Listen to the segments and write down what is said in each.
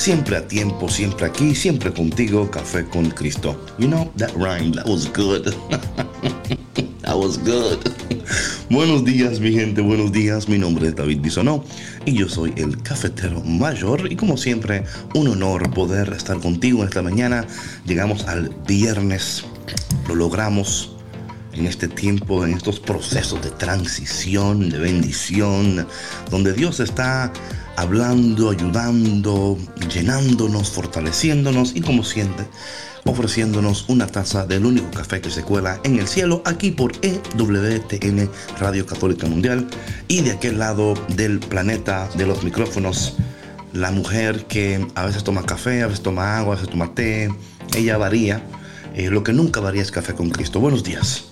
Siempre a tiempo, siempre aquí, siempre contigo, Café con Cristo. You know, that rhyme, that was good. that was good. buenos días, mi gente, buenos días. Mi nombre es David Bisonó y yo soy el cafetero mayor. Y como siempre, un honor poder estar contigo esta mañana. Llegamos al viernes, lo logramos en este tiempo, en estos procesos de transición, de bendición, donde Dios está hablando, ayudando, llenándonos, fortaleciéndonos y como siempre, ofreciéndonos una taza del único café que se cuela en el cielo aquí por EWTN Radio Católica Mundial y de aquel lado del planeta de los micrófonos, la mujer que a veces toma café, a veces toma agua, a veces toma té, ella varía. Eh, lo que nunca varía es café con Cristo. Buenos días.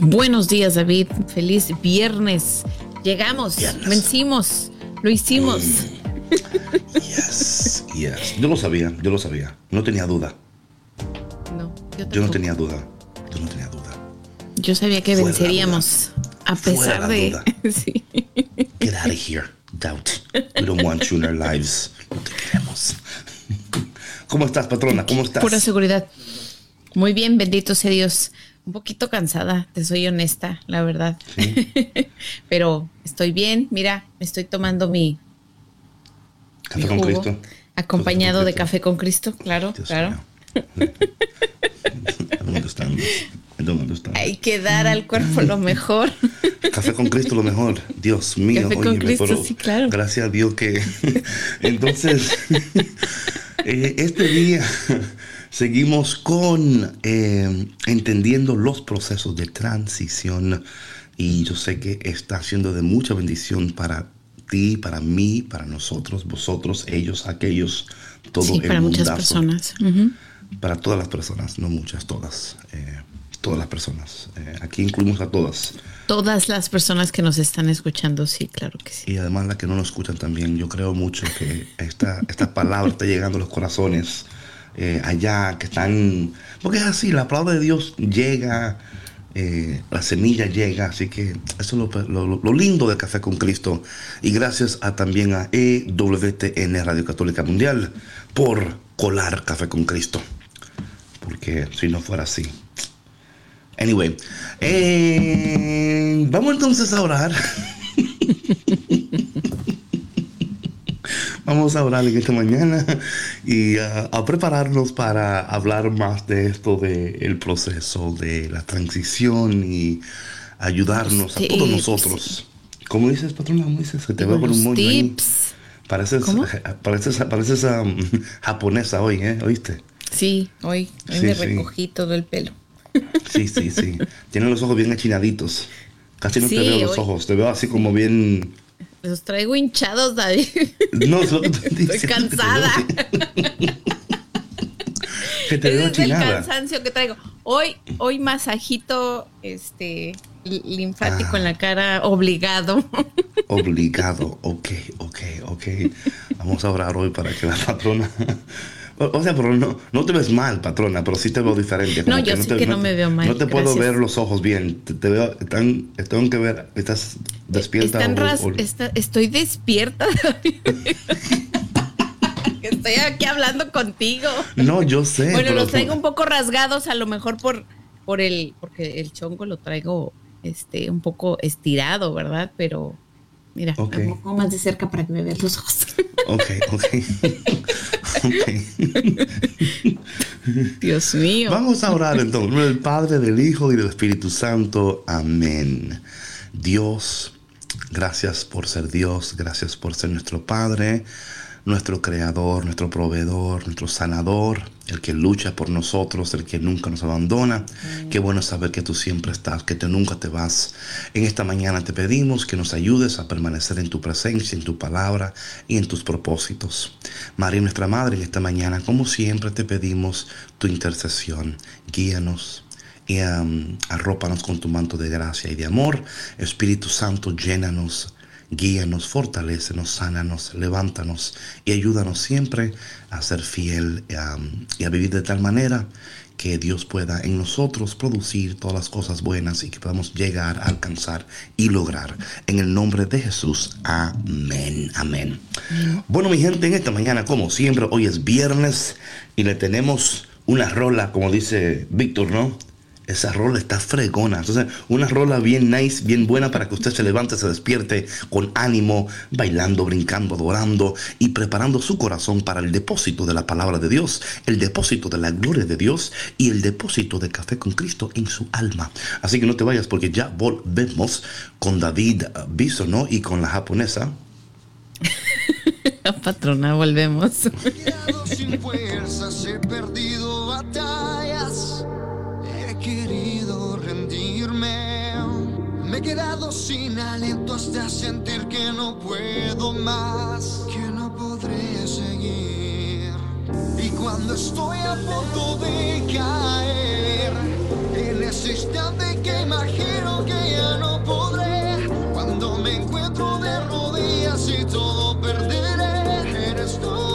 Buenos días, David. Feliz viernes. Llegamos, vencimos, lo hicimos. Yes, yes. Yo lo sabía, yo lo sabía. No tenía duda. No, yo, Yo no tenía duda. Yo no tenía duda. Yo sabía que Fuera venceríamos a pesar de. duda. Sí. Get out of here, doubt. We don't want you in our lives. No te queremos. ¿Cómo estás, patrona? ¿Cómo estás? Pura seguridad. Muy bien, bendito sea Dios. Un poquito cansada, te soy honesta, la verdad. Pero estoy bien. Mira, me estoy tomando mi, Café con Cristo. acompañado de café con Cristo, claro, Dios claro. don't understand. Hay que dar al cuerpo lo mejor. Café con Cristo lo mejor. Dios mío. Café con óyeme, Cristo, pero sí, claro. Gracias a Dios que... Entonces, eh, este día seguimos con eh, entendiendo los procesos de transición y yo sé que está siendo de mucha bendición para ti, para mí, para nosotros, vosotros, ellos, aquellos, todo Sí, el para muchas personas. Ujú. Para todas las personas, no muchas, todas. eh, todas las personas. Eh, aquí incluimos a todas. Todas las personas que nos están escuchando, sí, claro que sí. Y además las que no nos escuchan también. Yo creo mucho que esta, esta palabra está llegando a los corazones eh, allá, que están... Porque es así, la palabra de Dios llega, eh, la semilla llega, así que eso es lo, lo- lindo de Café con Cristo. Y gracias a, también a EWTN Radio Católica Mundial por colar Café con Cristo. Porque si no fuera así, Anyway, eh, vamos entonces a orar. vamos a orar en esta mañana y uh, a prepararnos para hablar más de esto del proceso de la transición y ayudarnos a todos nosotros. ¿Cómo dices, patrona? ¿Cómo dices? Se te veo con un moño ahí. tips. Pareces, ¿Cómo? pareces, pareces um, japonesa hoy, ¿eh? ¿Oíste? Sí, hoy, hoy Sí, me sí. recogí todo el pelo. Sí, sí, sí. Tienen los ojos bien achinaditos. Casi no Sí, te veo los hoy- ojos. Te veo así como bien. Los traigo hinchados, David. No, es lo que te Estoy cansada. Que te veo es el cansancio que traigo. Hoy, hoy masajito este li- linfático Ah. en la cara obligado. Obligado. Ok, ok, ok. Vamos a orar hoy para que la patrona. O o sea, pero no, no te ves mal, patrona, pero sí te veo diferente. como No, yo sé te- que no me veo mal, No te puedo ver los ojos bien. Te, te veo, están, tengo que ver, estás despierta. Están o- está- estoy despierta. Que estoy aquí hablando contigo. No, yo sé. Bueno, los traigo un poco rasgados, a lo mejor por, por el, porque el chongo lo traigo este un poco estirado, ¿verdad? Pero mira, Ok. un poco más de cerca para que me veas los ojos. Ok, ok. ok. Dios mío. Vamos a orar entonces, en del Padre, del Hijo y del Espíritu Santo. Amén. Dios, gracias por ser Dios, gracias por ser nuestro Padre nuestro creador, nuestro proveedor, nuestro sanador, el que lucha por nosotros, el que nunca nos abandona. Qué bueno saber que tú siempre estás, que tú nunca te vas. En esta mañana te pedimos que nos ayudes a permanecer en tu presencia, en tu palabra y en tus propósitos. María, nuestra Madre, en esta mañana, como siempre, te pedimos tu intercesión. Guíanos, y um, arrópanos con tu manto de gracia y de amor. Espíritu Santo, llénanos Guíanos, fortalecenos, sánanos, levántanos y ayúdanos siempre a ser fiel y a vivir de tal manera que Dios pueda en nosotros producir todas las cosas buenas y que podamos llegar a alcanzar y lograr. En el nombre de Jesús, amén, amén. Bueno, mi gente, en esta mañana, como siempre, hoy es viernes y le tenemos una rola, como dice Víctor, ¿no? Esa rola está fregona. Entonces, una rola bien nice, bien buena para que usted se levante, se despierte con ánimo, bailando, brincando, adorando y preparando su corazón para el depósito de la palabra de Dios, el depósito de la gloria de Dios y el depósito de café con Cristo en su alma. Así que no te vayas porque ya volvemos con David ¿no? y con la japonesa. la patrona, volvemos. sin fuerzas, he perdido batallas Me he quedado sin aliento hasta sentir que no puedo más, que no podré seguir. Y cuando estoy a punto de caer, en ese instante que imagino que ya no podré, cuando me encuentro de rodillas y todo perderé, eres tú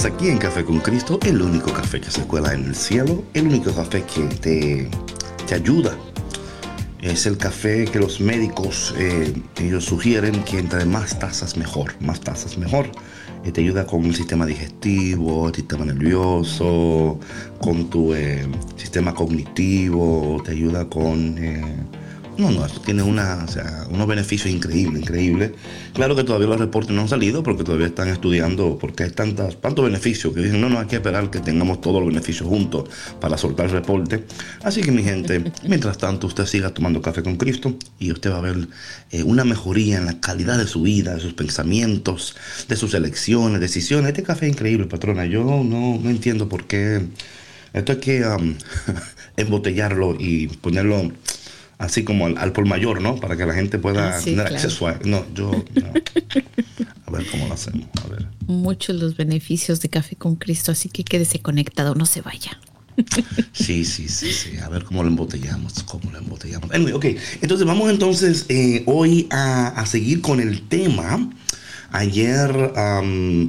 aquí en Café con Cristo, el único café que se cuela en el cielo, el único café que te, te ayuda Es el café que los médicos eh, ellos sugieren que entre más tazas mejor, más tazas mejor. Eh, te ayuda con el sistema digestivo, el sistema nervioso, con tu eh, sistema cognitivo, te ayuda con no, no, tiene una, unos beneficios increíbles, increíbles. Claro que todavía los reportes no han salido porque todavía están estudiando porque hay tantas, tantos beneficios que dicen, no, no, hay que esperar que tengamos todos los beneficios juntos para soltar el reporte. Así que mi gente, mientras tanto usted siga tomando café con Cristo y usted va a ver eh, una mejoría en la calidad de su vida, de sus pensamientos, de sus elecciones, decisiones. Este café es increíble, patrona. Yo no, no entiendo por qué. Esto hay que embotellarlo y ponerlo así como al, por mayor, ¿no? Para que la gente pueda ah, tener acceso a... No, yo... A ver cómo lo hacemos. A ver. Muchos los beneficios de Café con Cristo, así que quédese conectado, no se vaya. Sí, sí, sí, sí. A ver cómo lo embotellamos, cómo lo embotellamos. Anyway, ok. Entonces vamos entonces eh, hoy a, a seguir con el tema Ayer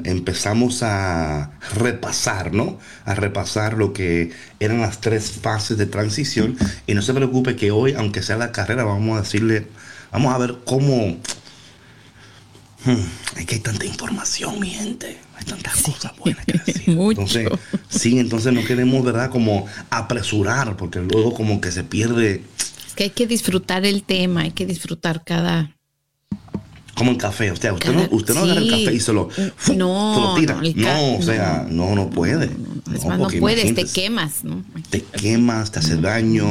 empezamos a repasar, ¿no? A repasar lo que eran las tres fases de transición. Y no se preocupe que hoy, aunque sea la carrera, vamos a decirle, vamos a ver cómo... Hmm, es que hay tanta información, mi gente. Hay tantas cosas buenas que decir. Entonces, sí, entonces no queremos, ¿verdad? Como apresurar, porque luego como que se pierde... Es que hay que disfrutar el tema, hay que disfrutar cada como en café. O sea, usted no, usted no agarra el café y se lo, no, tira. No, o sea, no, no puede. No, no puedes, te quemas, ¿no? Te quemas, te hace daño.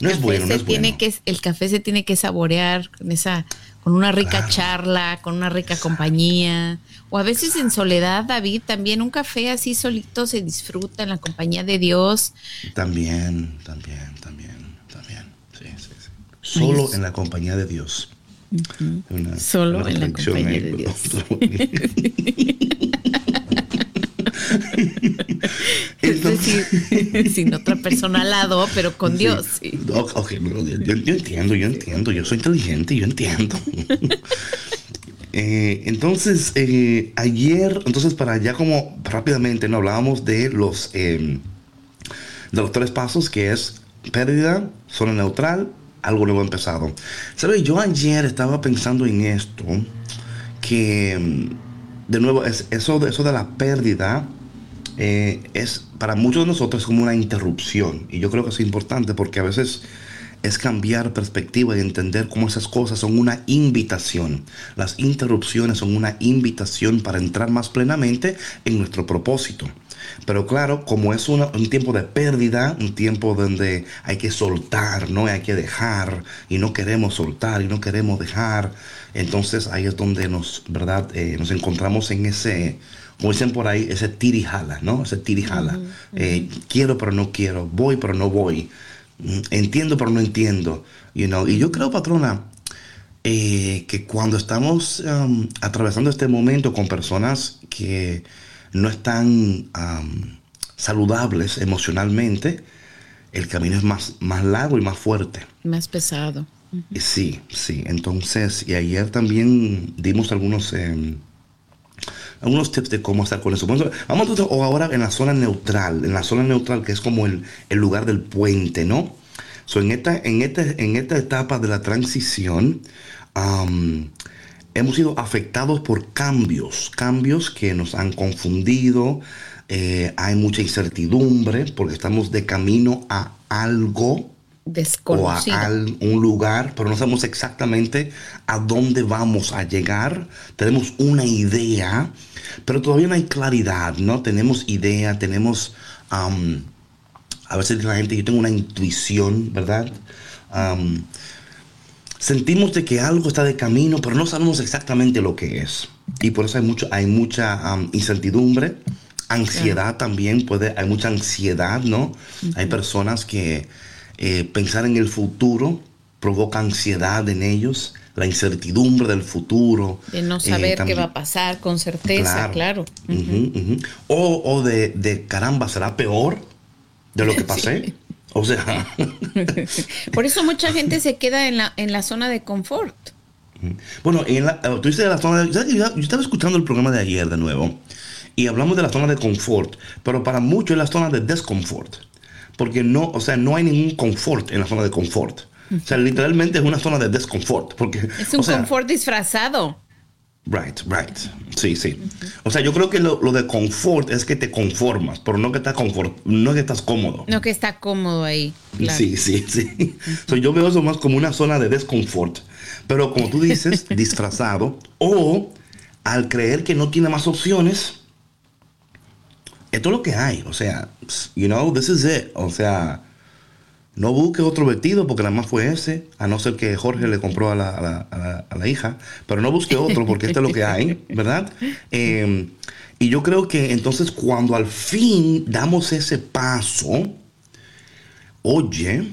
no es bueno, no es tiene bueno. Que, el café se tiene que saborear con esa, con una rica charla, con una rica compañía. O a veces en soledad, David, también un café así solito se disfruta en la compañía de Dios. También, también, también, también. Sí, sí, sí. Solo en la compañía de Dios. Solo en la compañía de Dios. es decir, sin otra persona al lado, pero con Dios. yo, entiendo, yo entiendo, yo soy inteligente, yo entiendo. Eh, entonces, eh, ayer, entonces para ya como rápidamente, no hablábamos de los, em, de los tres pasos, que es pérdida, zona neutral, algo nuevo empezado. ¿Sabes? Yo ayer estaba pensando en esto, que mm, de nuevo, es, eso, eso de la pérdida eh, es para muchos de nosotros como una interrupción. Y yo creo que es importante porque a veces es cambiar perspectiva y entender cómo esas cosas son una invitación. Las interrupciones son una invitación para entrar más plenamente en nuestro propósito. Pero claro, como es un tiempo de pérdida, un tiempo donde hay que soltar, ¿no? Hay que dejar y no queremos soltar y no queremos dejar. Entonces ahí es donde nos, ¿verdad? Eh, nos encontramos en ese, como dicen por ahí, ese tirijala, ¿no? Ese tirijala. Eh, quiero pero no quiero, voy pero no voy, mm, entiendo pero no entiendo. You know? Y yo creo, patrona, eh, que cuando estamos um, atravesando este momento con personas que no están saludables emocionalmente, el camino es más, más largo y más fuerte. Más pesado. Sí, sí. Entonces, y ayer también dimos algunos, em, algunos tips de cómo estar con eso. Vamos o ahora en la zona neutral, en la zona neutral que es como el, lugar del puente, ¿no? en, esta, en, este, en esta etapa de la transición, hemos sido afectados por cambios, cambios que nos han confundido, eh, hay mucha incertidumbre porque estamos de camino a algo desconocido. o a un lugar, pero no sabemos exactamente a dónde vamos a llegar. Tenemos una idea, pero todavía no hay claridad, ¿no? Tenemos idea, tenemos... a veces la gente, yo tengo una intuición, ¿verdad? Sentimos de que algo está de camino, pero no sabemos exactamente lo que es. Y por eso hay, mucho, hay mucha um, incertidumbre, ansiedad también, puede, hay mucha ansiedad, ¿no? Hay personas que eh, pensar en el futuro provoca ansiedad en ellos, la incertidumbre del futuro. De no saber eh, qué va a pasar con certeza, claro. O, de, de, caramba, ¿será peor de lo que pasé? O sea. Por eso mucha gente se queda en la, en la zona de confort. Bueno, en la, eh, tú dices de la zona de, yo, estaba escuchando el programa de ayer de nuevo y hablamos de la zona de confort, pero para muchos es la zona de desconfort. Porque no, o sea, no hay ningún confort en la zona de confort. O sea, literalmente es una zona de desconfort. Porque, es un confort disfrazado. Right, right. Sí, sí. O sea, yo creo que lo, de confort es que te conformas, pero no que estás confort, no que estás cómodo. No que está cómodo ahí. Sí, sí, sí. yo veo eso más como una zona de desconfort. Pero como tú dices, disfrazado, o al creer que no tiene más opciones, esto es lo que hay. O sea, you know, this is it. O sea, no busque otro vestido porque nada más fue ese, a no ser que Jorge le compró a la, hija, pero no busque otro porque este es lo que hay, ¿verdad? Em, y yo creo que entonces cuando al fin damos ese paso, oye,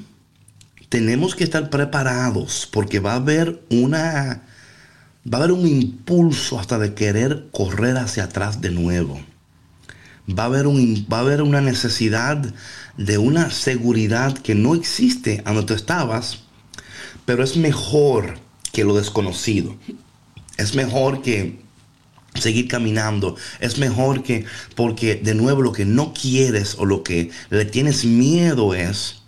tenemos que estar preparados porque va a haber una, va a haber un impulso hasta de querer correr hacia atrás de nuevo. Va a haber, un, va a haber una necesidad de una seguridad que no existe a donde tú estabas, pero es mejor que lo desconocido. Es mejor que seguir caminando. Es mejor que, porque de nuevo lo que no quieres o lo que le tienes miedo es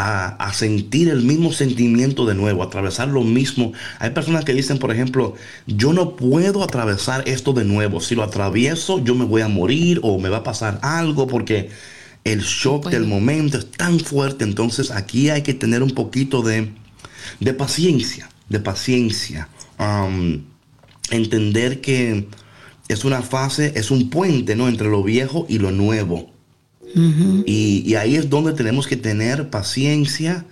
a, a, sentir el mismo sentimiento de nuevo, atravesar lo mismo. Hay personas que dicen, por ejemplo, yo no puedo atravesar esto de nuevo. Si lo atravieso, yo me voy a morir o me va a pasar algo porque el shock del momento es tan fuerte, entonces aquí hay que tener un poquito de, paciencia, de paciencia. Um, entender que es una fase, es un puente ¿no? entre lo viejo y lo nuevo. Y, ahí es donde tenemos que tener paciencia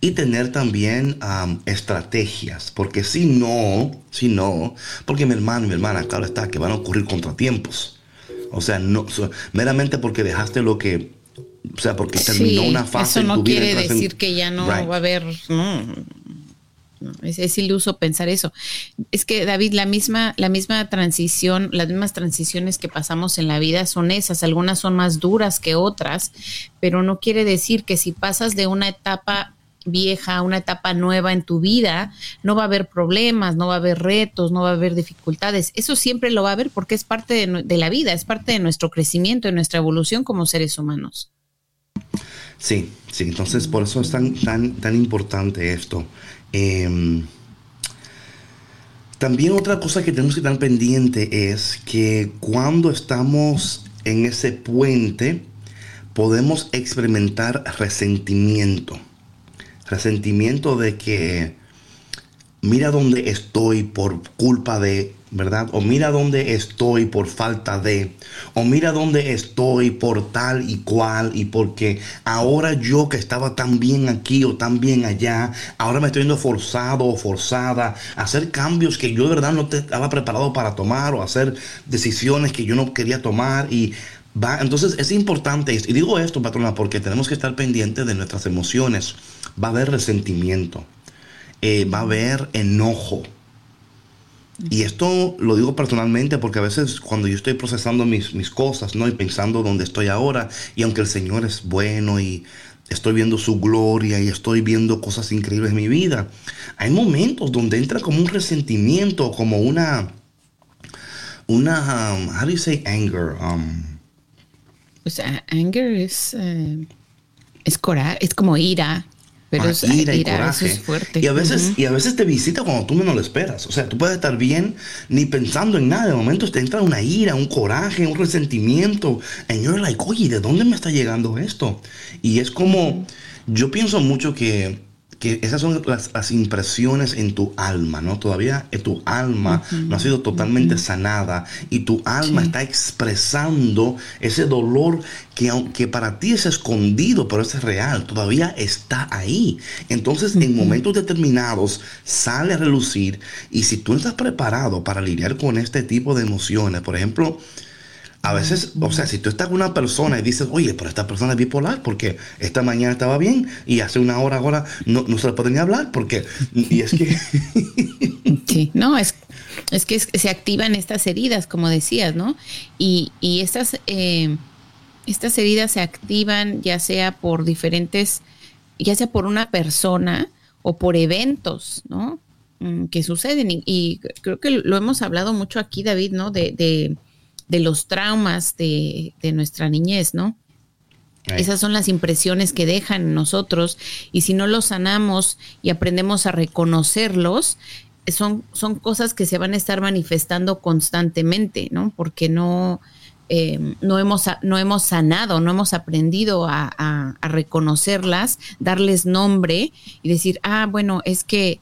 y tener también um, estrategias, porque si no, si no, porque mi hermano y mi hermana, claro está, que van a ocurrir contratiempos. O sea, no, meramente porque dejaste lo que o sea, porque terminó una fase. Eso no quiere decir que ya no va a haber. Es, iluso pensar eso. Es que David, la misma, la misma transición, las mismas transiciones que pasamos en la vida son esas. Algunas son más duras que otras, pero no quiere decir que si pasas de una etapa vieja a una etapa nueva en tu vida, no va a haber problemas, no va a haber retos, no va a haber dificultades. Eso siempre lo va a haber porque es parte de, de la vida, es parte de nuestro crecimiento, de nuestra evolución como seres humanos. Sí, sí, entonces por eso es tan, tan, tan importante esto. Em, también otra cosa que tenemos que estar pendiente es que cuando estamos en ese puente podemos experimentar resentimiento. Resentimiento de que mira dónde estoy por culpa de ¿verdad? O mira dónde estoy por falta de, o mira dónde estoy por tal y cual, y porque ahora yo que estaba tan bien aquí o tan bien allá, ahora me estoy viendo forzado o forzada a hacer cambios que yo de verdad no estaba preparado para tomar o hacer decisiones que yo no quería tomar y va, entonces es importante, y digo esto, patrona, porque tenemos que estar pendientes de nuestras emociones, va a haber resentimiento, eh, va a haber enojo, y esto lo digo personalmente porque a veces cuando yo estoy procesando mis, mis cosas, ¿no? Y pensando dónde estoy ahora, y aunque el Señor es bueno y estoy viendo su gloria y estoy viendo cosas increíbles en mi vida, hay momentos donde entra como un resentimiento, como una, una, um, how do you say anger? Um, anger es, eh, es coraje, es como ira. Pero es, ira y coraje. fuerte. Y a veces, y a veces te visita cuando tú menos lo esperas. O sea, tú puedes estar bien ni pensando en nada. De momento te entra una ira, un coraje, un resentimiento. And you're like, oye, ¿de dónde me está llegando esto? Y es como, yo pienso mucho que que esas son las, impresiones en tu alma, ¿no? Todavía eh, tu alma no ha sido totalmente sanada y tu alma está expresando ese dolor que aunque para ti es escondido, pero es real, todavía está ahí. Entonces, en momentos determinados sale a relucir y si tú no estás preparado para lidiar con este tipo de emociones, por ejemplo, a veces, o sea, si tú estás con una persona y dices, oye, pero esta persona es bipolar porque esta mañana estaba bien y hace una hora ahora no, se le puede ni hablar porque... Y es que... Sí, no, es, es que se activan estas heridas, como decías, ¿no? Y, y estas, eh, estas heridas se activan ya sea por diferentes, ya sea por una persona o por eventos, ¿no? Mm, que suceden. Y, creo que lo hemos hablado mucho aquí, David, ¿no? de de los traumas de, nuestra niñez, ¿no? Esas son las impresiones que dejan en nosotros y si no los sanamos y aprendemos a reconocerlos, son, son cosas que se van a estar manifestando constantemente, ¿no? Porque no, eh, no, hemos, no hemos sanado, no hemos aprendido a, reconocerlas, darles nombre y decir, ah, bueno, es que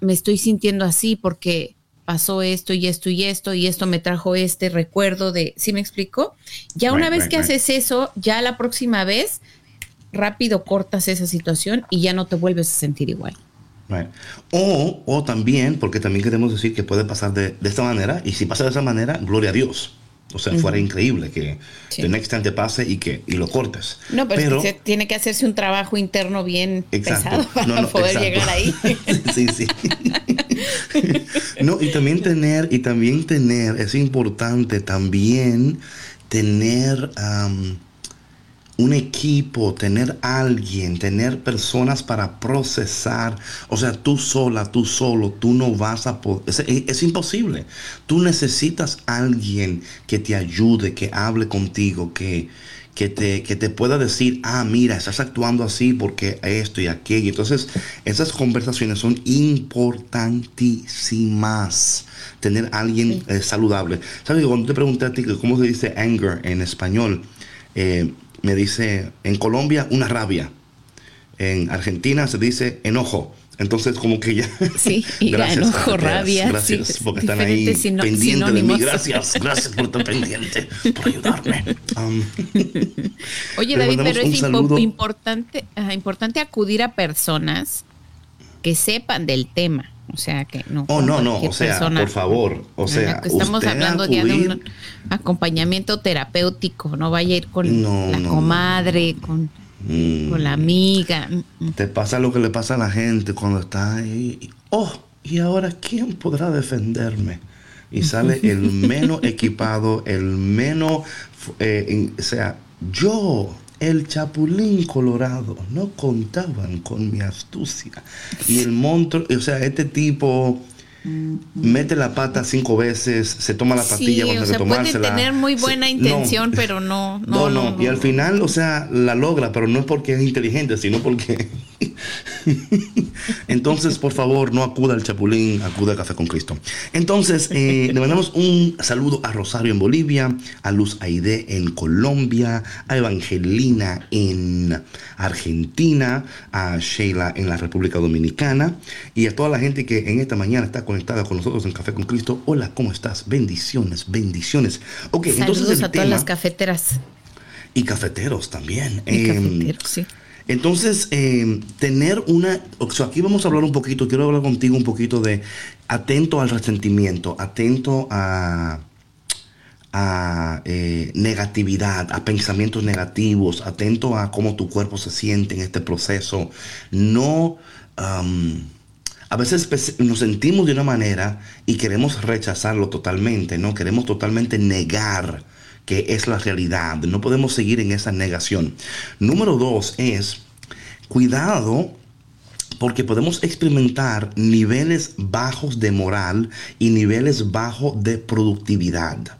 me estoy sintiendo así porque pasó esto y esto y esto y esto me trajo este recuerdo de, ¿sí me explico? Ya una vez que haces eso, ya la próxima vez rápido cortas esa situación y ya no te vuelves a sentir igual. O, o también, porque también queremos decir que puede pasar de, de esta manera, y si pasa de esa manera, gloria a Dios. O sea, fuera increíble que el next time te pase y que y lo cortes. No, pero, tiene que hacerse un trabajo interno bien pesado para poder llegar ahí. sí, sí. no, y también tener, y también tener, es importante también tener un equipo, tener alguien, tener personas para procesar. O sea, tú sola, tú solo, tú no vas a poder. Es, imposible. Tú necesitas alguien que te ayude, que hable contigo, que, que, te, que te pueda decir, ah, mira, estás actuando así porque esto y aquello. Entonces, esas conversaciones son importantísimas. Tener alguien eh, saludable. ¿Sabes? Cuando te pregunté a ti cómo se dice anger en español, eh, me dice, en Colombia una rabia, en Argentina se dice enojo. Entonces, como que ya. Sí, y gracias, enojo, rabia. Gracias, porque están ahí pendientes de mí. Gracias, gracias por estar pendiente, por ayudarme. Um, Oye, David, pero es importante, importante acudir a personas que sepan del tema. O sea, que no. Oh, no, no, o sea, por favor. O sea, estamos hablando ya de un acompañamiento terapéutico. No vaya a ir con la comadre, con, mm. con, la amiga. Te pasa lo que le pasa a la gente cuando está ahí. Oh, ¿y ahora quién podrá defenderme? Y sale el menos equipado, el menos. Eh, o sea, yo el chapulín colorado no contaban con mi astucia. Y el monstruo, o sea, este tipo mete la pata cinco veces, se toma la patilla cuando se Puede tener muy buena intención, pero no no, no Y al final, o sea, la logra, pero no es porque es inteligente, sino porque. Entonces, por favor, no acuda al Chapulín, acuda a Café con Cristo. Entonces, eh, le mandamos un saludo a Rosario en Bolivia, a Luz Aide en Colombia, a Evangelina en Argentina, a Sheila en la República Dominicana y a toda la gente que en esta mañana está conectada con nosotros en Café con Cristo. Hola, ¿cómo estás? Bendiciones, bendiciones. Ok, Saludos entonces a todas las cafeteras. Y cafeteros también. Y em, cafeteros, sí. Entonces, em, tener una, o aquí vamos a hablar un poquito, quiero hablar contigo un poquito de atento al resentimiento, atento a, eh, negatividad, a pensamientos negativos, atento a cómo tu cuerpo se siente en este proceso. No, a veces nos sentimos de una manera y queremos rechazarlo totalmente, ¿no? Queremos totalmente negar que es la realidad. No podemos seguir en esa negación. Número dos es, cuidado porque podemos experimentar niveles bajos de moral y niveles bajos de productividad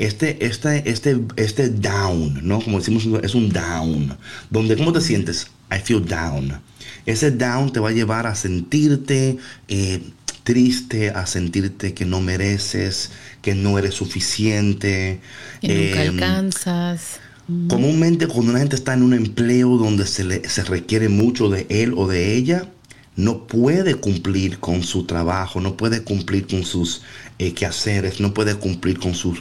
este, este, este, este down, ¿no? Como decimos, es un down. Donde, ¿cómo te sientes? I feel down. Ese down te va a llevar a sentirte eh, triste, a sentirte que no mereces, que no eres suficiente. Que nunca em, alcanzas. Comúnmente cuando una gente está en un empleo donde se, le, se requiere mucho de él o de ella, no puede cumplir con su trabajo, no puede cumplir con sus eh, quehaceres, no puede cumplir con sus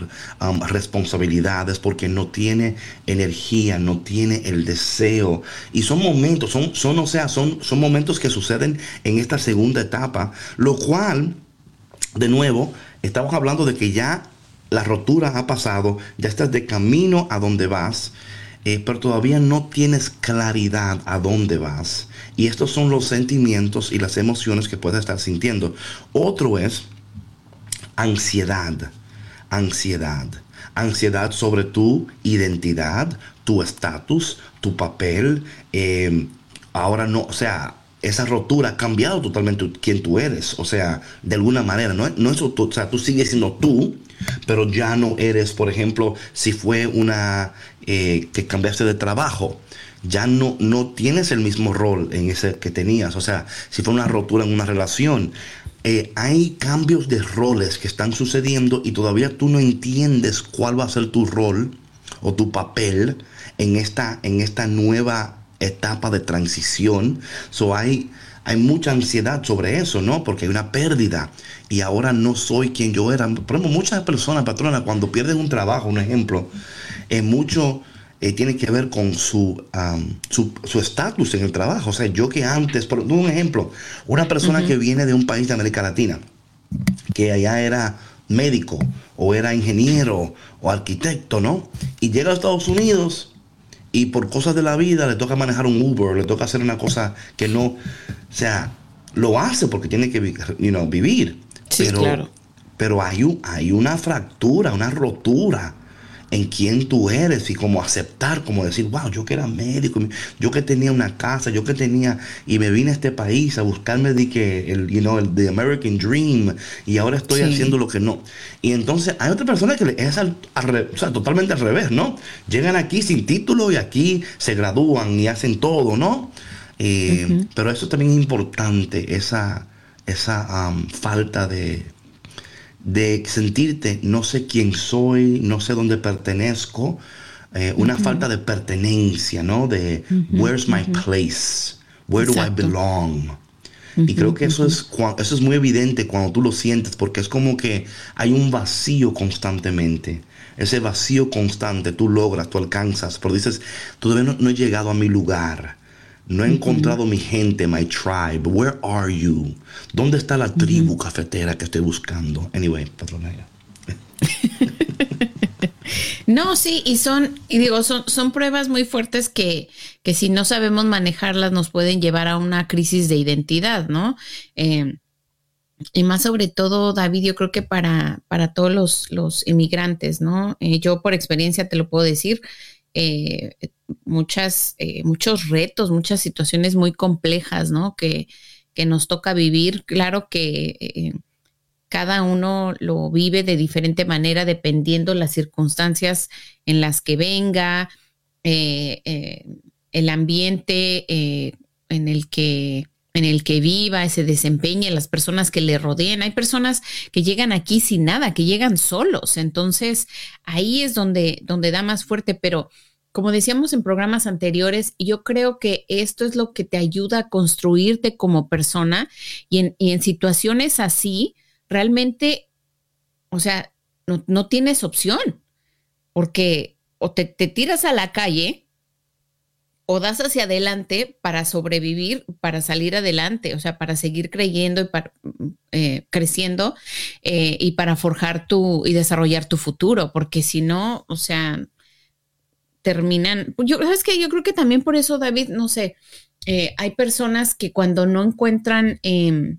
responsabilidades porque no tiene energía, no tiene el deseo. Y son momentos, son, son o sea, son, son momentos que suceden en esta segunda etapa, lo cual, de nuevo, estamos hablando de que ya la rotura ha pasado, ya estás de camino a donde vas. Eh, pero todavía no tienes claridad a dónde vas. Y estos son los sentimientos y las emociones que puedes estar sintiendo. Otro es ansiedad, ansiedad. Ansiedad sobre tu identidad, tu estatus, tu papel. Em, ahora no, o sea, esa rotura ha cambiado totalmente quién tú eres. O sea, de alguna manera, no, no eso, o sea, tú sigues siendo tú, pero ya no eres, por ejemplo, si fue una eh, que cambiaste de trabajo, ya no, no tienes el mismo rol en ese que tenías. O sea, si fue una rotura en una relación, eh, hay cambios de roles que están sucediendo y todavía tú no entiendes cuál va a ser tu rol o tu papel en esta, en esta nueva etapa de transición. So hay, hay mucha ansiedad sobre eso, ¿no? Porque hay una pérdida y ahora no soy quien yo era. Por ejemplo, muchas personas, patrona, cuando pierden un trabajo, un ejemplo, es mucho eh, tiene que ver con su estatus en el trabajo. O sea, yo que antes, por un ejemplo, una persona que viene de un país de América Latina, que allá era médico o era ingeniero o arquitecto, ¿no? Y llega a Estados Unidos y por cosas de la vida le toca manejar un Uber, le toca hacer una cosa que no, o sea, lo hace porque tiene que vivir. Sí, pero, claro. pero hay, hay una fractura, una rotura en quién tú eres y como aceptar, como decir, wow, yo que era médico, yo que tenía una casa, yo que tenía, y me vine a este país a buscarme de que el, you know, el the American Dream, y ahora estoy haciendo lo que no. Y entonces hay otra persona que es al, o sea, totalmente al revés, ¿no? Llegan aquí sin título y aquí se gradúan y hacen todo, ¿no? Eh, pero eso también es importante, esa, esa um, falta de de sentirte, no sé quién soy, no sé dónde pertenezco, eh, una falta de pertenencia, ¿no? De where's my place, where do I belong. Y creo que eso es, eso es muy evidente cuando tú lo sientes, porque es como que hay un vacío constantemente. Ese vacío constante tú logras, tú alcanzas, pero dices, todavía no he llegado a mi lugar. No he encontrado mi gente, my tribe. Where are you? ¿Dónde está la tribu cafetera que estoy buscando? Anyway, patrona. no, sí, y son, y digo, son, son pruebas muy fuertes que, que si no sabemos manejarlas nos pueden llevar a una crisis de identidad, ¿no? Eh, y más sobre todo, David, yo creo que para, para todos los, los inmigrantes, ¿no? Eh, yo por experiencia te lo puedo decir, eh, muchas, eh, muchos retos, muchas situaciones muy complejas, ¿no? Que, que nos toca vivir. Claro que eh, cada uno lo vive de diferente manera dependiendo las circunstancias en las que venga, el ambiente en el que en el que viva, se desempeñe, las personas que le rodean. Hay personas que llegan aquí sin nada, que llegan solos. Entonces, ahí es donde, donde da más fuerte, pero como decíamos en programas anteriores, yo creo que esto es lo que te ayuda a construirte como persona y en, en situaciones así, realmente, o sea, no, no tienes opción, porque o te, te tiras a la calle o das hacia adelante para sobrevivir, para salir adelante, o sea, para seguir creyendo y para, eh, creciendo eh, y para forjar tu y desarrollar tu futuro, porque si no, o sea, terminan. Yo, ¿sabes que Yo creo que también por eso, David, no sé, eh, hay personas que cuando no encuentran, em,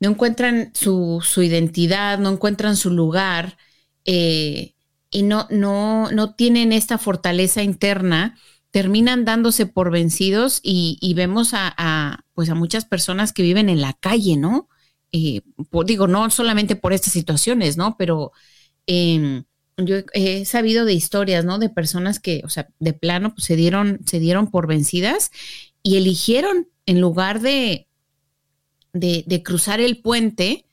no encuentran su, su, identidad, no encuentran su lugar y no, no, no tienen esta fortaleza interna, terminan dándose por vencidos y, vemos a, pues a muchas personas que viven en la calle, ¿no? Eh, digo, no solamente por estas situaciones, ¿no? Pero em, yo he sabido de historias, ¿no? De personas que, o sea, de plano pues, se, dieron, se dieron por vencidas y eligieron, en lugar de, de cruzar el puente,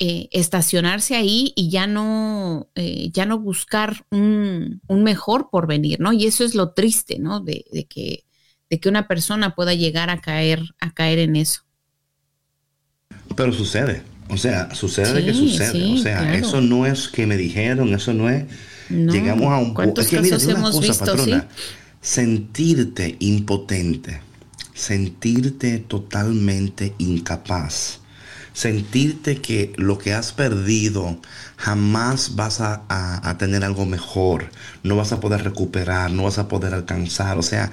eh, estacionarse ahí y ya no, eh, ya no buscar un, mejor porvenir, ¿no? Y eso es lo triste, ¿no? De, que, de que una persona pueda llegar a caer, a caer en eso. Pero sucede, o sea, sucede que sucede, o sea, eso no es que me dijeron, eso no es... llegamos a un punto. Es que mira, una cosa, patrona, sentirte impotente, sentirte totalmente incapaz sentirte que lo que has perdido jamás vas a, tener algo mejor, no vas a poder recuperar, no vas a poder alcanzar, o sea,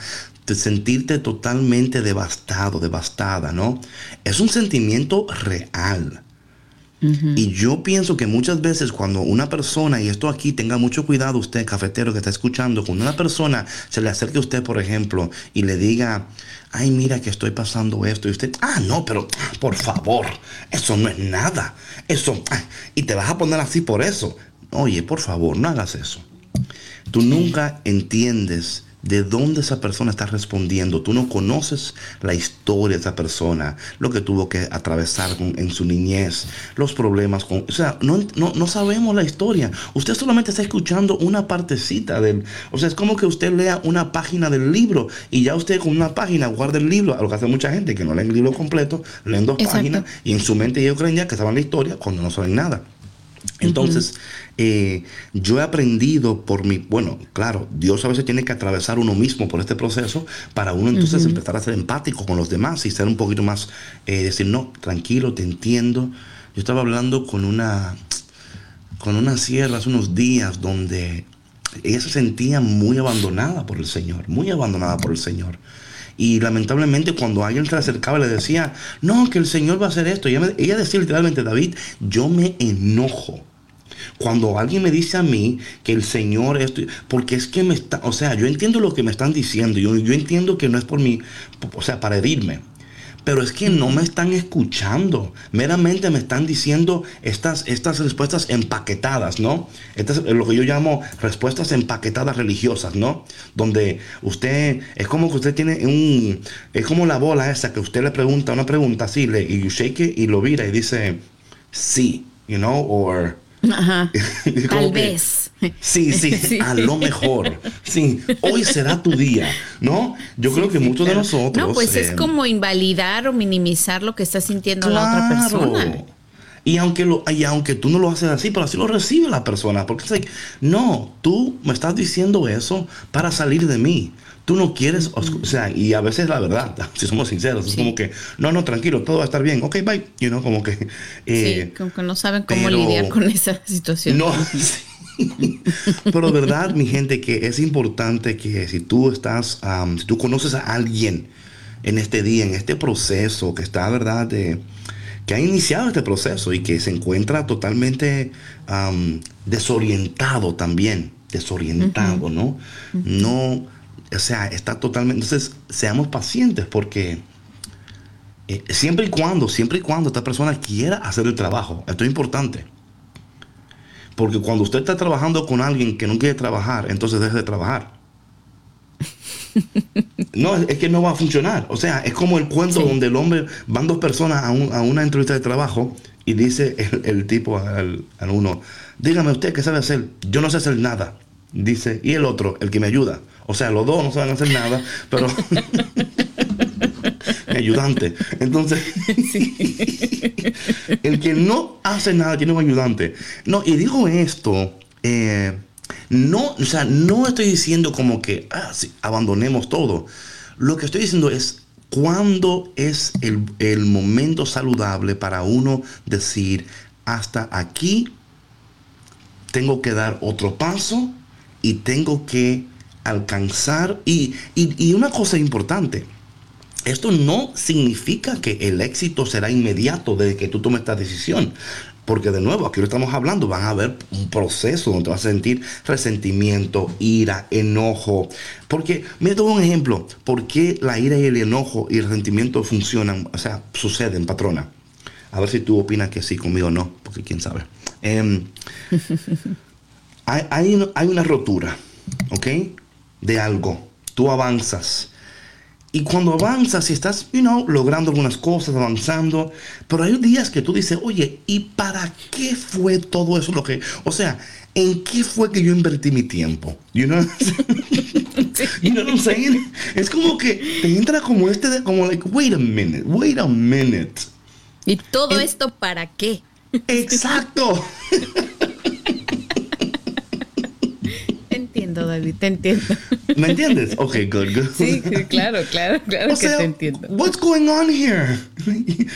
sentirte totalmente devastado, devastada, ¿no? Es un sentimiento real. Y yo pienso que muchas veces cuando una persona, y esto aquí tenga mucho cuidado usted, cafetero que está escuchando, cuando una persona se le acerque a usted, por ejemplo, y le diga, ay, mira que estoy pasando esto, y usted, ah, no, pero por favor, eso no es nada, eso, y te vas a poner así por eso. Oye, por favor, no hagas eso. Tú nunca entiendes de dónde esa persona está respondiendo. Tú no conoces la historia de esa persona, lo que tuvo que atravesar en su niñez, los problemas con... O sea, no, no, sabemos la historia. Usted solamente está escuchando una partecita del... O sea, es como que usted lea una página del libro y ya usted con una página guarda el libro, a lo que hace mucha gente que no lee el libro completo, leen dos páginas y en su mente ellos creen ya que saben la historia cuando no saben nada. Entonces, eh, yo he aprendido por mi, bueno, claro, Dios a veces tiene que atravesar uno mismo por este proceso para uno entonces empezar a ser empático con los demás y ser un poquito más, eh, decir, no, tranquilo, te entiendo. Yo estaba hablando con una, con una sierra hace unos días donde ella se sentía muy abandonada por el Señor, muy abandonada por el Señor. Y lamentablemente cuando alguien se acercaba le decía, no, que el Señor va a hacer esto. Ella, ella decía literalmente, David, yo me enojo cuando alguien me dice a mí que el Señor esto, porque es que me está, o sea, yo entiendo lo que me están diciendo, yo, yo entiendo que no es por mí, o sea, para herirme. Pero es que no me están escuchando. Meramente me están diciendo estas, estas respuestas empaquetadas, ¿no? Estas es lo que yo llamo respuestas empaquetadas religiosas, ¿no? Donde usted, es como que usted tiene un, es como la bola esa que usted le pregunta una pregunta así, le, y shake it y lo vira y dice, sí, you know, or Ajá. Tal vez. Sí, sí, a lo mejor. Sí, hoy será tu día, ¿no? Yo creo que muchos de nosotros. No, pues es eh, como invalidar o minimizar lo que está sintiendo la otra persona. Y aunque, lo, y aunque tú no lo haces así, pero así lo recibe la persona. Porque es like, no, tú me estás diciendo eso para salir de mí tú no quieres, o sea, y a veces la verdad, si somos sinceros, es como que, no, no, tranquilo, todo va a estar bien, ok, bye, you know, como que... Eh, sí, como que no saben cómo lidiar con esa situación. No, sí. Pero verdad, mi gente, que es importante que si tú estás, si tú conoces a alguien en este día, en este proceso, que está, verdad, de, que ha iniciado este proceso y que se encuentra totalmente desorientado también, desorientado, ¿no? No o sea, está totalmente... Entonces, seamos pacientes porque eh, siempre y cuando, siempre y cuando esta persona quiera hacer el trabajo, esto es importante. Porque cuando usted está trabajando con alguien que no quiere trabajar, entonces deje de trabajar. No, es que no va a funcionar. O sea, es como el cuento donde el hombre, van dos personas a, una entrevista de trabajo y dice el, tipo al, al, uno, dígame usted qué sabe hacer. Yo no sé hacer nada. Dice, y el otro, el que me ayuda. O sea, los dos no saben hacer nada, pero ayudante. Entonces, el que no hace nada tiene un ayudante. No, y digo esto, eh, no, o sea, no estoy diciendo como que ah, abandonemos todo. Lo que estoy diciendo es cuándo es el, el momento saludable para uno decir, hasta aquí tengo que dar otro paso y tengo que alcanzar. Y, una cosa importante, esto no significa que el éxito será inmediato desde que tú tomes esta decisión. Porque de nuevo, aquí lo estamos hablando, van a haber un proceso donde vas a sentir resentimiento, ira, enojo. Porque, me doy un ejemplo, ¿por qué la ira y el enojo y el resentimiento funcionan, o sea, suceden, patrona? A ver si tú opinas que sí, conmigo no, porque quién sabe. Em, hay, hay, una rotura, ¿ok? De algo. Tú avanzas. Y cuando avanzas y estás, you know, logrando algunas cosas, avanzando, pero hay días que tú dices, oye, ¿y para qué fue todo eso lo que, o sea, ¿en qué fue que yo invertí mi tiempo? You know, you know what I'm saying? Es como que te entra como este, de, como like, wait a minute, wait a minute. ¿Y todo esto para qué? Exacto. David, te entiendo. ¿Me entiendes? Ok, good, good. Sí, claro, claro, claro que te entiendo. What's going on here?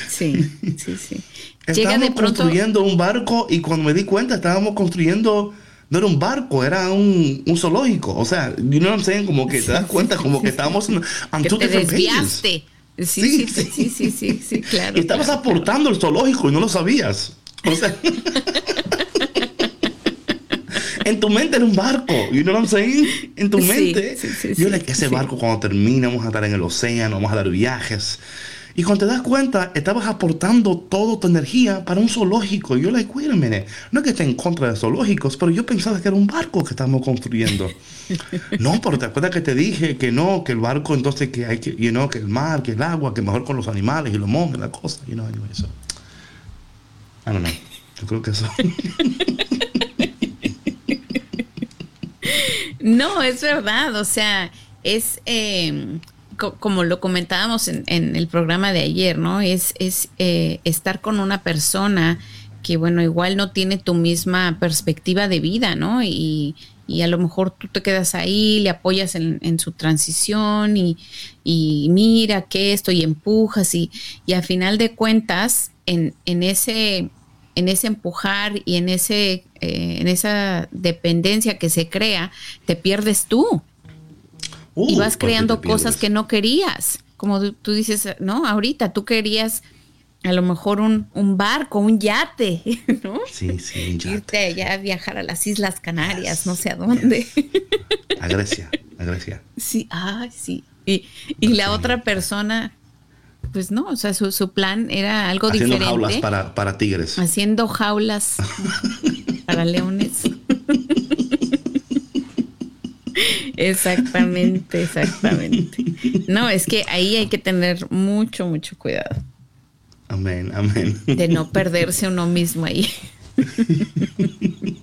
Sí, sí, sí. Estábamos construyendo un barco y cuando me di cuenta estábamos construyendo no era un barco, era un, un zoológico. O sea, you know what I'm saying? Como que te das cuenta, como que estábamos en que te desviaste. Sí sí sí, sí, sí, sí, claro. Y estabas aportando el zoológico y no lo sabías. O sea, en tu mente era un barco, you know what I'm saying? En tu mente. sí, sí, yo sí, like, ese barco cuando termine vamos a estar en el océano, vamos a dar viajes. Y cuando te das cuenta, estabas aportando toda tu energía para un zoológico. Y yo like, wait a minute. No es que esté en contra de zoológicos, pero yo pensaba que era un barco que estábamos construyendo. no, pero te acuerdas que te dije que no, que el barco entonces que hay que, you know, que el mar, que el agua, que mejor con los animales y los monjes, la cosa, you know, anyway, so. I don't know. Yo creo que eso. No, es verdad, o sea, es eh, co- como lo comentábamos en, en el programa de ayer, ¿no? Es, eh, estar con una persona que, bueno, igual no tiene tu misma perspectiva de vida, ¿no? Y, a lo mejor tú te quedas ahí, le apoyas en, en su transición y, mira que esto y empujas y, y a final de cuentas, en, en ese en ese empujar y en ese eh, en esa dependencia que se crea, te pierdes tú y Uh, vas ¿por qué creando cosas que no querías. Como tú, dices, no, ahorita tú querías a lo mejor un, un barco, un yate, ¿no? Sí, sí, ya. Irte allá a viajar a las Islas Canarias, no sé a dónde. A Grecia, a Grecia. Sí, ay, sí. Y, y la otra persona, pues no, o sea, su, su plan era algo Haciendo diferente. jaulas para, para tigres. Haciendo jaulas para leones. Exactamente, exactamente. No, es que ahí hay que tener mucho, mucho cuidado Amén, amén. de no perderse uno mismo ahí.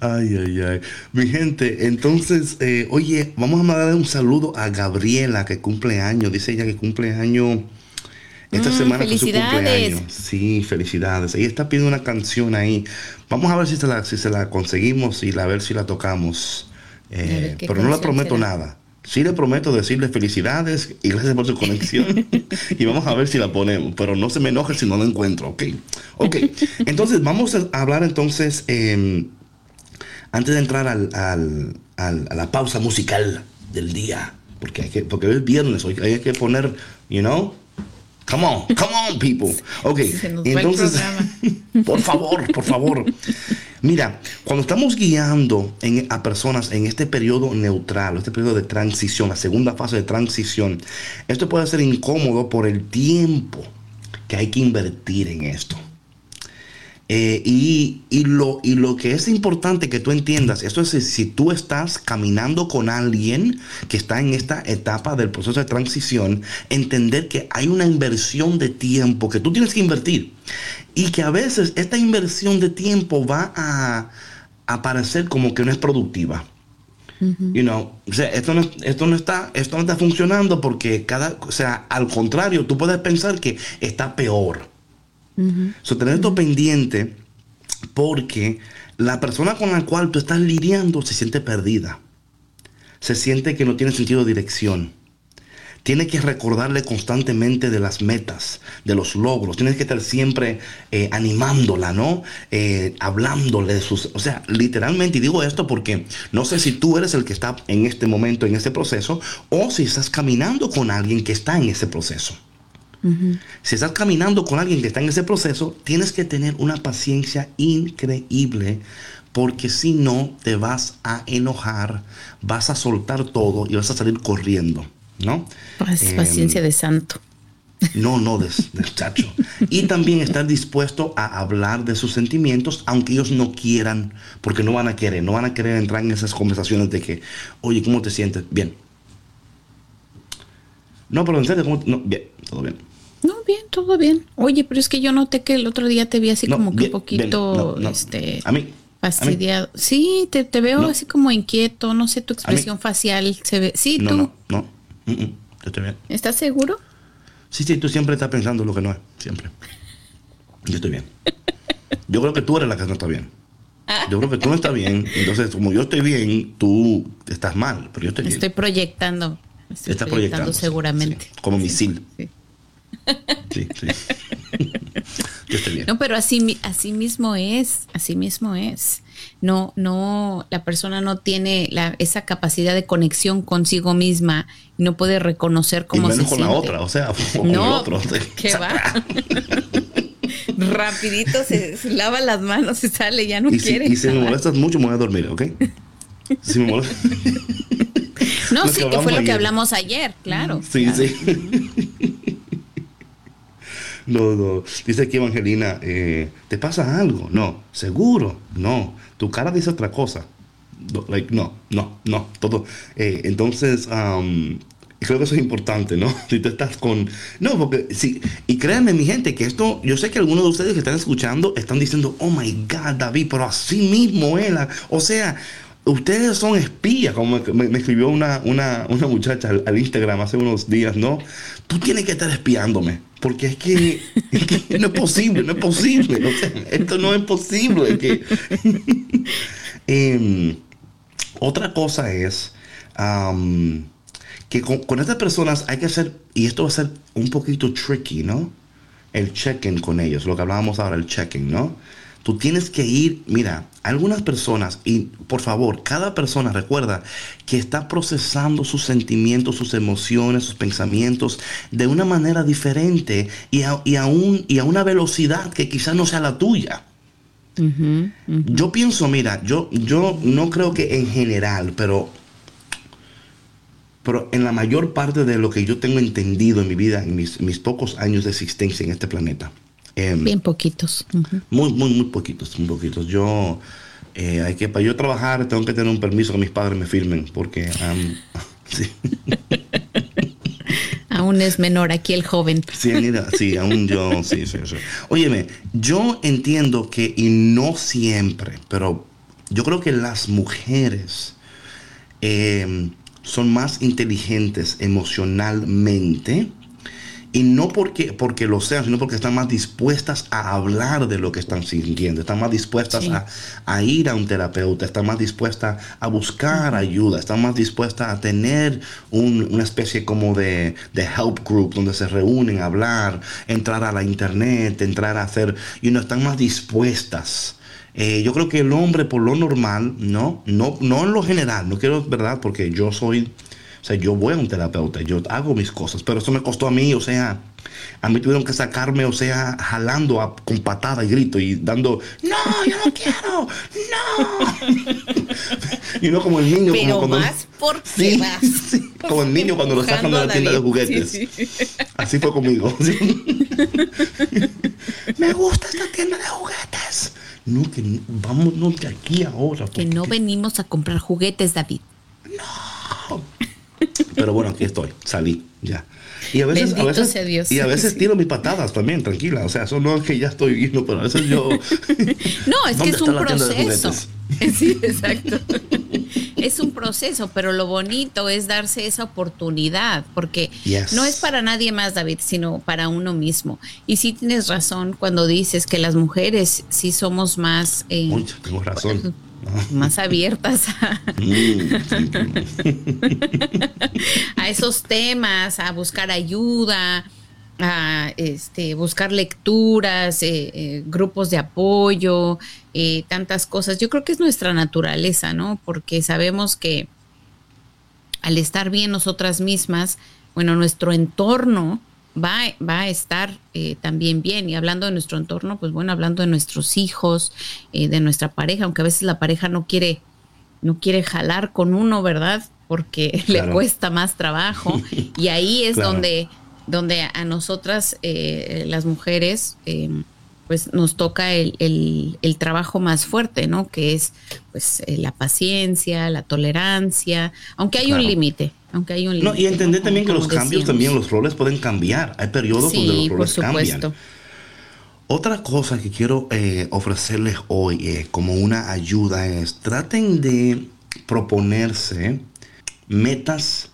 Ay, ay, ay. Mi gente, entonces, eh, oye, vamos a mandar un saludo a Gabriela que cumple años. Dice ella que cumple año esta Mm, semana su felicidades. cumpleaños. Sí, felicidades. Ella está pidiendo una canción ahí. Vamos a ver si se la, si se la conseguimos y la, a ver si la tocamos. Eh, pero no le prometo será. nada. Sí le prometo decirle felicidades y gracias por su conexión. y vamos a ver si la ponemos. Pero no se me enoje si no la encuentro, ¿ok? Ok. Entonces vamos a hablar entonces, eh, antes de entrar al, al- al- a la pausa musical del día. Porque, hay que, porque hoy es viernes, hoy hay que poner, you know, Come on, come on, people. Ok, entonces, por favor, por favor. Mira, cuando estamos guiando en- a personas en este periodo neutral, este periodo de transición, la segunda fase de transición, esto puede ser incómodo por el tiempo que hay que invertir en esto. Eh, y, y lo, y lo que es importante que tú entiendas, esto es si, tú estás caminando con alguien que está en esta etapa del proceso de transición, entender que hay una inversión de tiempo que tú tienes que invertir. Y que a veces esta inversión de tiempo va a, a parecer como que no es productiva. You know, o sea, esto no, esto no está, esto no está funcionando porque cada, o sea, al contrario, tú puedes pensar que está peor. So, tener esto pendiente porque la persona con la cual tú estás lidiando se siente perdida. Se siente que no tiene sentido de dirección. Tienes que recordarle constantemente de las metas, de los logros. Tienes que estar siempre eh, animándola, ¿no? Eh, hablándole de sus... O sea, literalmente, y digo esto porque no sé si tú eres el que está en este momento, en este proceso, o si estás caminando con alguien que está en ese proceso. Si estás caminando con alguien que está en ese proceso, tienes que tener una paciencia increíble porque si no te vas a enojar, vas a soltar todo y vas a salir corriendo, ¿no? Pac- Em, Paciencia de santo. no, no, de, de chacho. Y también estar dispuesto a hablar de sus sentimientos, aunque ellos no quieran, porque no van a querer, no van a querer entrar en esas conversaciones de que, oye, ¿cómo te sientes? Bien. No, pero en serio, ¿cómo te- no, bien, todo bien. No, bien, todo bien. Oye, pero es que yo noté que el otro día te vi así No, como que un poquito, bien, no, este, A mí, a mí. fastidiado. Sí, te, te veo así como inquieto, no sé, tu expresión facial se ve. Sí, No, tú, no, no. Mm, mm, yo estoy bien. ¿estás seguro? Sí, sí, tú siempre estás pensando lo que no es, siempre. Yo estoy bien. Yo creo que tú eres la que no está bien. Yo creo que tú no estás bien. Entonces, como yo estoy bien, tú estás mal, pero yo estoy bien. Estoy proyectando. Estoy Estás proyectando proyectando. seguramente. sí, como misil. Sí. Sí, sí. yo estoy bien. No, pero así, mi- así mismo es, así mismo es. No, no, la persona no tiene la, esa capacidad de conexión consigo misma y no puede reconocer y cómo menos se con la otra, o sea, con el otro. ¿qué va? Rapidito se, lava las manos, se sale, ya no quiere. y si me molestas mucho, me voy a dormir, ¿ok? Si me molestas. No, sí, que, fue lo que hablamos ayer, claro. Sí, sí. No, no. Dice aquí Evangelina, eh, ¿te pasa algo? No. ¿Seguro? No. Tu cara dice otra cosa. Like, no, no, no, todo. Eh, entonces, creo que eso es importante, ¿no? Si tú estás con... No, porque sí, y créanme mi gente, que esto, yo sé que algunos de ustedes que están escuchando están diciendo, oh my God, David, pero así mismo él, o sea, ustedes son espías, como me, escribió una, una, una muchacha al, Instagram hace unos días, ¿no? Tú tienes que estar espiándome, porque es que, no es posible, no es posible, esto no es posible. Que, em, otra cosa es que con, estas personas hay que hacer, y esto va a ser un poquito tricky, ¿no? El check-in con ellos, lo que hablábamos ahora, el check-in, ¿no? Tú tienes que ir, mira, algunas personas, y por favor, cada persona recuerda que está procesando sus sentimientos, sus emociones, sus pensamientos de una manera diferente y a, y y a una velocidad que quizás no sea la tuya. Yo pienso, mira, yo, yo no creo que en general, pero pero en la mayor parte de lo que yo tengo entendido en mi vida, en mis, pocos años de existencia en este planeta. Em, Bien poquitos. Muy, muy, muy poquitos, muy poquitos. Yo, eh, hay que, para yo trabajar, tengo que tener un permiso que mis padres me firmen, porque... aún es menor aquí el joven. Sí, sí, aún yo, sí, sí, sí. Óyeme, yo entiendo que, y no siempre, pero yo creo que las mujeres... Eh, son más inteligentes emocionalmente. Y no porque, porque lo sean, sino porque están más dispuestas a hablar de lo que están sintiendo, están más dispuestas a, ir a un terapeuta, están más dispuestas a buscar ayuda, están más dispuestas a tener una especie como de, de, help group donde se reúnen a hablar, entrar a la internet, entrar a hacer, y no están más dispuestas. Eh, yo creo que el hombre por lo normal, ¿no? No, no en lo general, no quiero, ¿verdad? Porque yo soy, o sea, yo voy a un terapeuta, yo hago mis cosas, pero eso me costó a mí, o sea, a mí tuvieron que sacarme, o sea, jalando con patada y grito y dando, no, yo no quiero, no. y no como el niño. Pero como cuando, más porque vas. como el niño cuando lo sacan de la tienda de juguetes. Así fue conmigo. me gusta esta tienda de juguetes. No, que vámonos de aquí ahora. Que no venimos a comprar juguetes, David. No. Pero bueno, aquí estoy, salí, ya. Y a veces, a veces, Y a veces tiro mis patadas también, tranquila. O sea, eso no es que ya estoy viendo, pero a veces yo. no, es que es un proceso. Sí, exacto. es un proceso, pero lo bonito es darse esa oportunidad, porque no es para nadie más, David, sino para uno mismo. Y sí tienes razón cuando dices que las mujeres sí somos más... Eh, tengo razón más abiertas a, esos temas, a buscar ayuda, a este, buscar lecturas, eh, eh, grupos de apoyo, eh, tantas cosas. Yo creo que es nuestra naturaleza, ¿no? Porque sabemos que al estar bien nosotras mismas, bueno, nuestro entorno va, va a estar eh, también bien. Y hablando de nuestro entorno, pues bueno, hablando de nuestros hijos, eh, de nuestra pareja, aunque a veces la pareja no quiere, no quiere jalar con uno, ¿verdad? Porque le cuesta más trabajo. y ahí es donde, donde a nosotras, eh, las mujeres, pues nos toca el, el, trabajo más fuerte, ¿no? Que es pues la paciencia, la tolerancia, aunque hay un límite, aunque hay un No, y entender también que los cambios también, los roles pueden cambiar. Hay periodos donde los roles cambian. Otra cosa que quiero eh, ofrecerles hoy eh, como una ayuda es traten de proponerse metas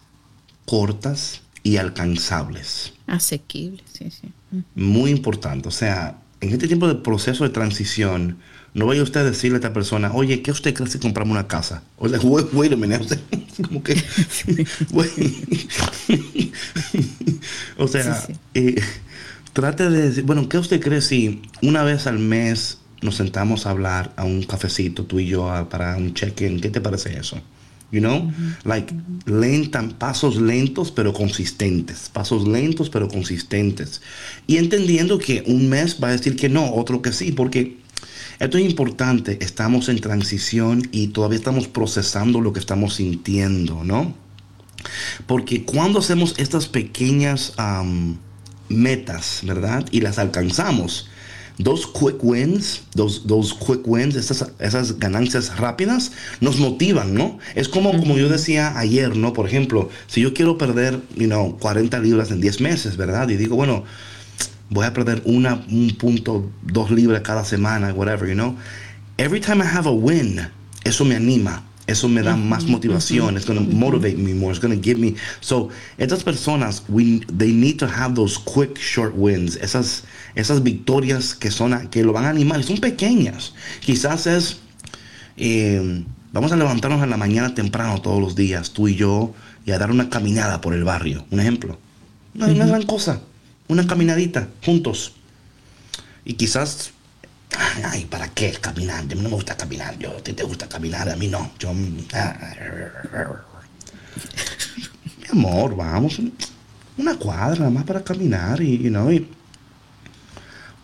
cortas y alcanzables. Asequibles, sí, sí. Muy importante. O sea, en este tiempo de proceso de transición, no vaya usted a decirle a esta persona, oye, ¿qué usted cree si compramos una casa? O sea, wait, a minute, como que, o sea, eh, trate de decir, bueno, ¿qué usted cree si una vez al mes nos sentamos a hablar a un cafecito, tú y yo, para un check-in? ¿Qué te parece eso? You know, like pasos lentos pero consistentes, pasos lentos pero consistentes. Y entendiendo que un mes va a decir que no, otro que sí, porque esto es importante, estamos en transición y todavía estamos procesando lo que estamos sintiendo, ¿no? Porque cuando hacemos estas pequeñas metas, ¿verdad? Y las alcanzamos, dos quick wins, dos, dos quick wins, esas, esas ganancias rápidas, nos motivan, ¿no? Es como, como yo decía ayer, ¿no? Por ejemplo, si yo quiero perder, you know, 40 libras en 10 meses, ¿verdad? Y digo, bueno, voy a perder una, un punto, dos libras cada semana, whatever, you know? Every time I have a win, eso me anima eso me da más motivación. It's going to motivate me more. It's going to give me. So, estas personas, we, they need to have those quick, short wins. Esas, esas victorias que, son, que lo van a animar. Son pequeñas. Quizás es. Eh, vamos a levantarnos en la mañana temprano todos los días, tú y yo, y a dar una caminada por el barrio. Un ejemplo. No es una gran cosa. Una caminadita, juntos. Y quizás Ay, ¿para qué caminar? A mí no me gusta caminar. Yo, a ti te gusta caminar, a mí no. Yo. Ah, mi amor, vamos. Una cuadra más para caminar y, you know,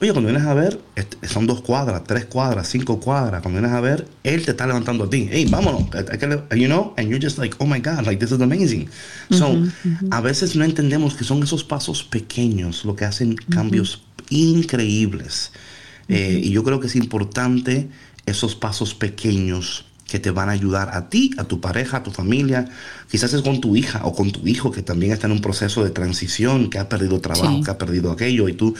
oye, cuando vienes a ver, son dos cuadras, tres cuadras, cinco cuadras. Cuando vienes a ver, él te está levantando a ti. Hey, vámonos. You know, and you're just like, oh my God, like this is amazing. So, a veces no entendemos que son esos pasos pequeños lo que hacen cambios increíbles. Eh, y yo creo que es importante esos pasos pequeños que te van a ayudar a ti, a tu pareja, a tu familia. Quizás es con tu hija o con tu hijo que también está en un proceso de transición, que ha perdido trabajo, que ha perdido aquello. Y tú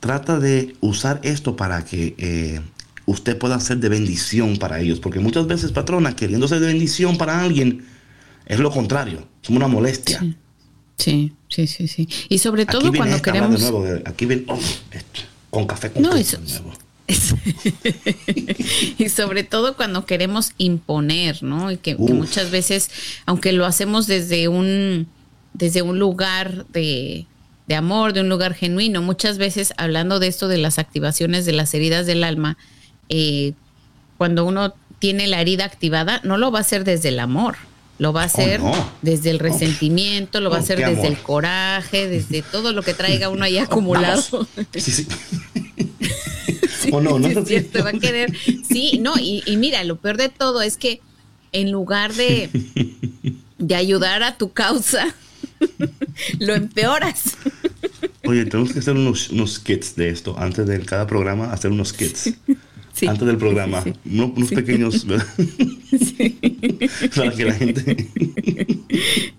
trata de usar esto para que eh, usted pueda ser de bendición para ellos. Porque muchas veces, patrona, queriendo ser de bendición para alguien, es lo contrario. Somos una molestia. Sí, sí, sí, sí. Y sobre todo cuando queremos... aquí ven, oh, con café con no, eso, y sobre todo cuando queremos imponer, ¿no? Y que, muchas veces, aunque lo hacemos desde un, desde un lugar de, de, amor, de un lugar genuino, muchas veces hablando de esto de las activaciones de las heridas del alma, eh, cuando uno tiene la herida activada, no lo va a hacer desde el amor. Lo va a oh, hacer desde el resentimiento, lo va a hacer desde el coraje, desde todo lo que traiga uno ahí acumulado. Sí, sí. o no, no sí, es va a querer. Sí, no, y, mira, lo peor de todo es que en lugar de, de ayudar a tu causa, lo empeoras. Oye, tenemos que hacer unos, unos kits de esto. Antes de cada programa, hacer unos kits antes del programa. unos, pequeños. Para que la gente.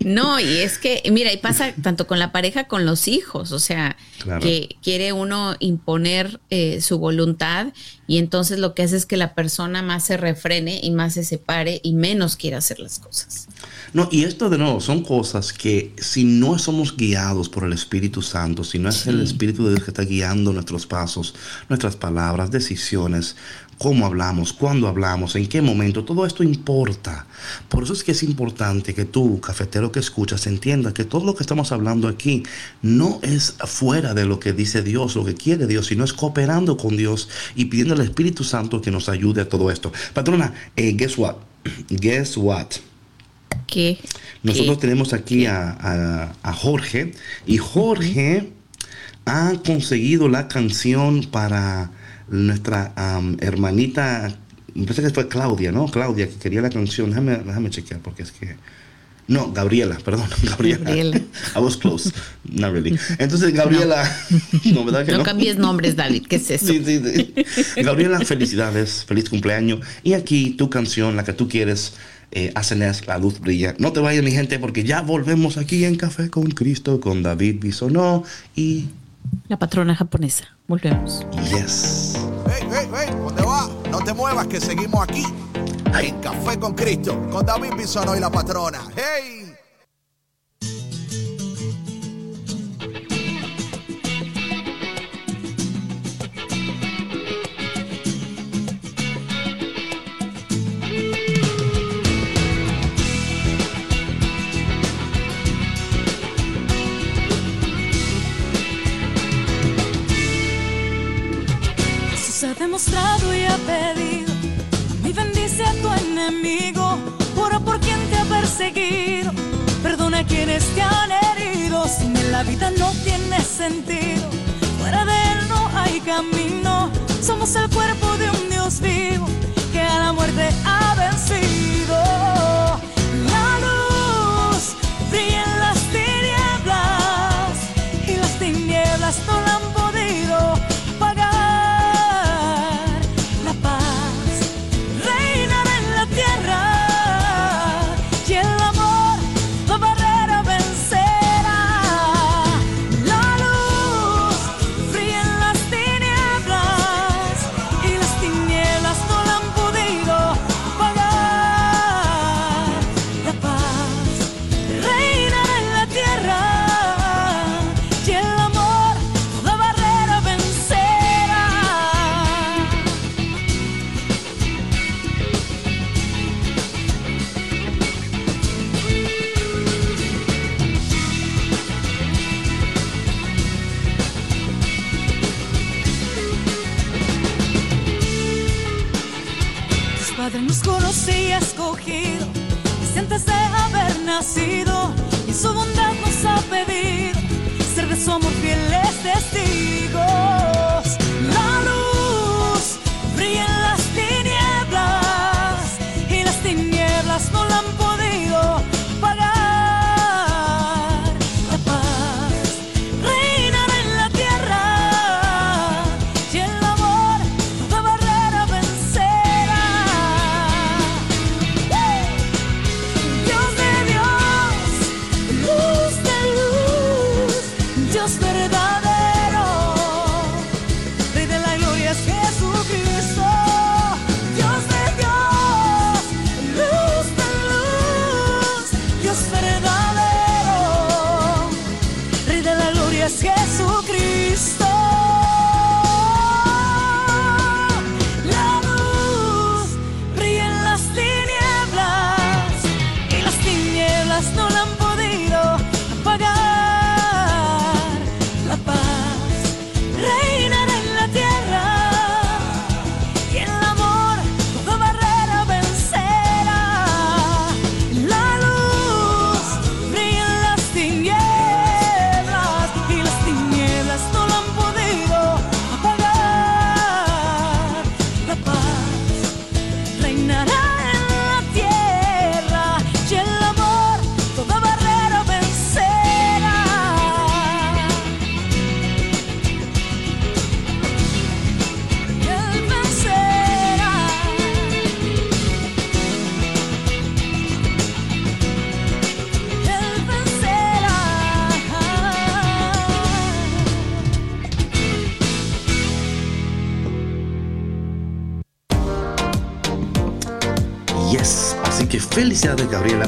no, y es que, mira, y pasa tanto con la pareja, con los hijos. O sea, que quiere uno imponer eh, su voluntad y entonces lo que hace es que la persona más se refrene y más se separe y menos quiere hacer las cosas. No, y esto de nuevo son cosas que si no somos guiados por el Espíritu Santo, si no es el Espíritu de Dios que está guiando nuestros pasos, nuestras palabras, decisiones, cómo hablamos, cuándo hablamos, en qué momento, todo esto importa. Por eso es que es importante que tú, cafetero que escuchas, entiendas que todo lo que estamos hablando aquí no es fuera de lo que dice Dios, lo que quiere Dios, sino es cooperando con Dios y pidiendo al Espíritu Santo que nos ayude a todo esto. Patrona, eh, guess what? Guess what? Nosotros tenemos aquí a, Jorge y Jorge ha conseguido la canción para nuestra hermanita, me parece que fue Claudia, ¿no? Claudia, que quería la canción. Déjame, déjame chequear porque es que... No, Gabriela, perdón, Gabriela. Gabriela. I was close. Not really. Entonces, Gabriela. No, ¿verdad que no, no cambies nombres, David. ¿Qué es eso? Sí, sí, sí. Gabriela, felicidades. Feliz cumpleaños. Y aquí tu canción, la que tú quieres, eh, la luz brilla. No te vayas, mi gente, porque ya volvemos aquí en Café con Cristo, con David Bisonó y... La patrona japonesa. Volvemos. Yes. Hey, hey, hey, ¿dónde va? No te muevas, que seguimos aquí. En Café con Cristo, con David Bisonó y la patrona. ¡Hey! y ha pedido. Y bendice a tu enemigo, ora por quien te ha perseguido. Perdona a quienes te han herido. Sin él la vida no tiene sentido. Fuera de él no hay camino. Somos el cuerpo de un Dios vivo que a la muerte ha vencido.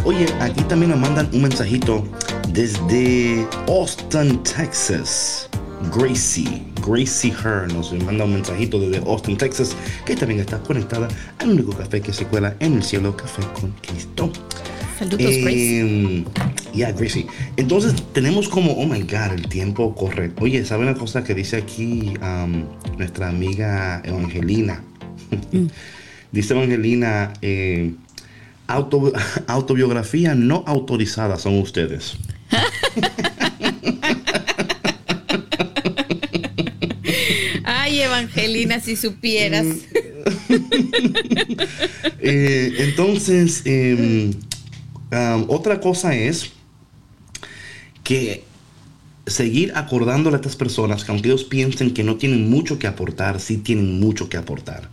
Oye, aquí también nos mandan un mensajito desde Austin, Texas. Gracie, Gracie Her nos manda un mensajito desde Austin, Texas, que también está conectada al único café que se cuela en el cielo, Café con Cristo. Saludos. Eh, Ya, Gracie. Entonces tenemos como, oh my God, el tiempo corre. Oye, ¿sabe una cosa que dice aquí um, nuestra amiga Evangelina? dice Evangelina, eh, auto- autobiografía no autorizada son ustedes. Ay, Evangelina, si supieras. Eh, entonces, eh, um, otra cosa es que seguir acordándole a estas personas que aunque ellos piensen que no tienen mucho que aportar, sí tienen mucho que aportar.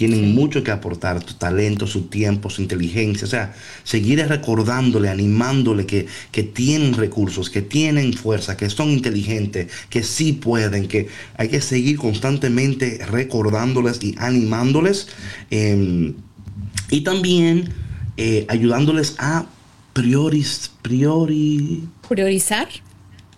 Tienen mucho que aportar, su talento, su tiempo, su inteligencia. O sea, seguir recordándole, animándole que, que tienen recursos, que tienen fuerza, que son inteligentes, que sí pueden, que hay que seguir constantemente recordándoles y animándoles. eh, y también eh, ayudándoles a prioris, priori, Priorizar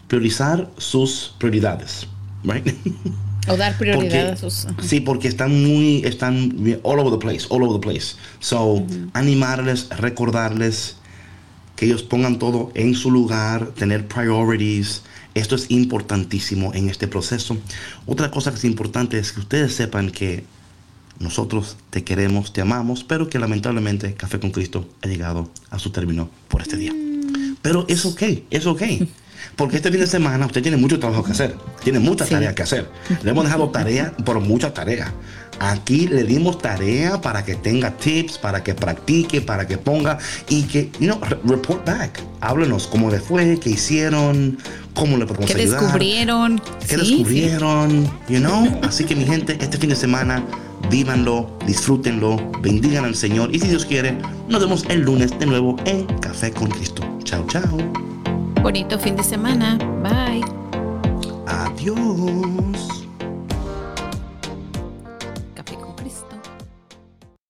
priorizar sus prioridades. Right? o dar prioridad Porque- a sus. Sí, porque están muy, están all over the place, all over the place. So, animarles, recordarles que ellos pongan todo en su lugar, tener priorities. Esto es importantísimo en este proceso. Otra cosa que es importante es que ustedes sepan que nosotros te queremos, te amamos, pero que lamentablemente Café con Cristo ha llegado a su término por este día. Pero es ok, es ok. Porque este fin de semana usted tiene mucho trabajo que hacer, tiene muchas Sí. tareas que hacer. Le hemos dejado tarea por muchas tareas. Aquí le dimos tarea para que tenga tips, para que practique, para que ponga y que, you know, re- report back. Háblenos cómo le fue, qué hicieron, cómo le podemos ¿Qué ayudar. descubrieron? ¿Qué Sí, descubrieron? You know? Así que mi gente, este fin de semana, vívanlo, disfrútenlo, bendigan al Señor y si Dios quiere, nos vemos el lunes de nuevo en Café con Cristo. Chao, chao. Bonito fin de semana. Bye. Adiós.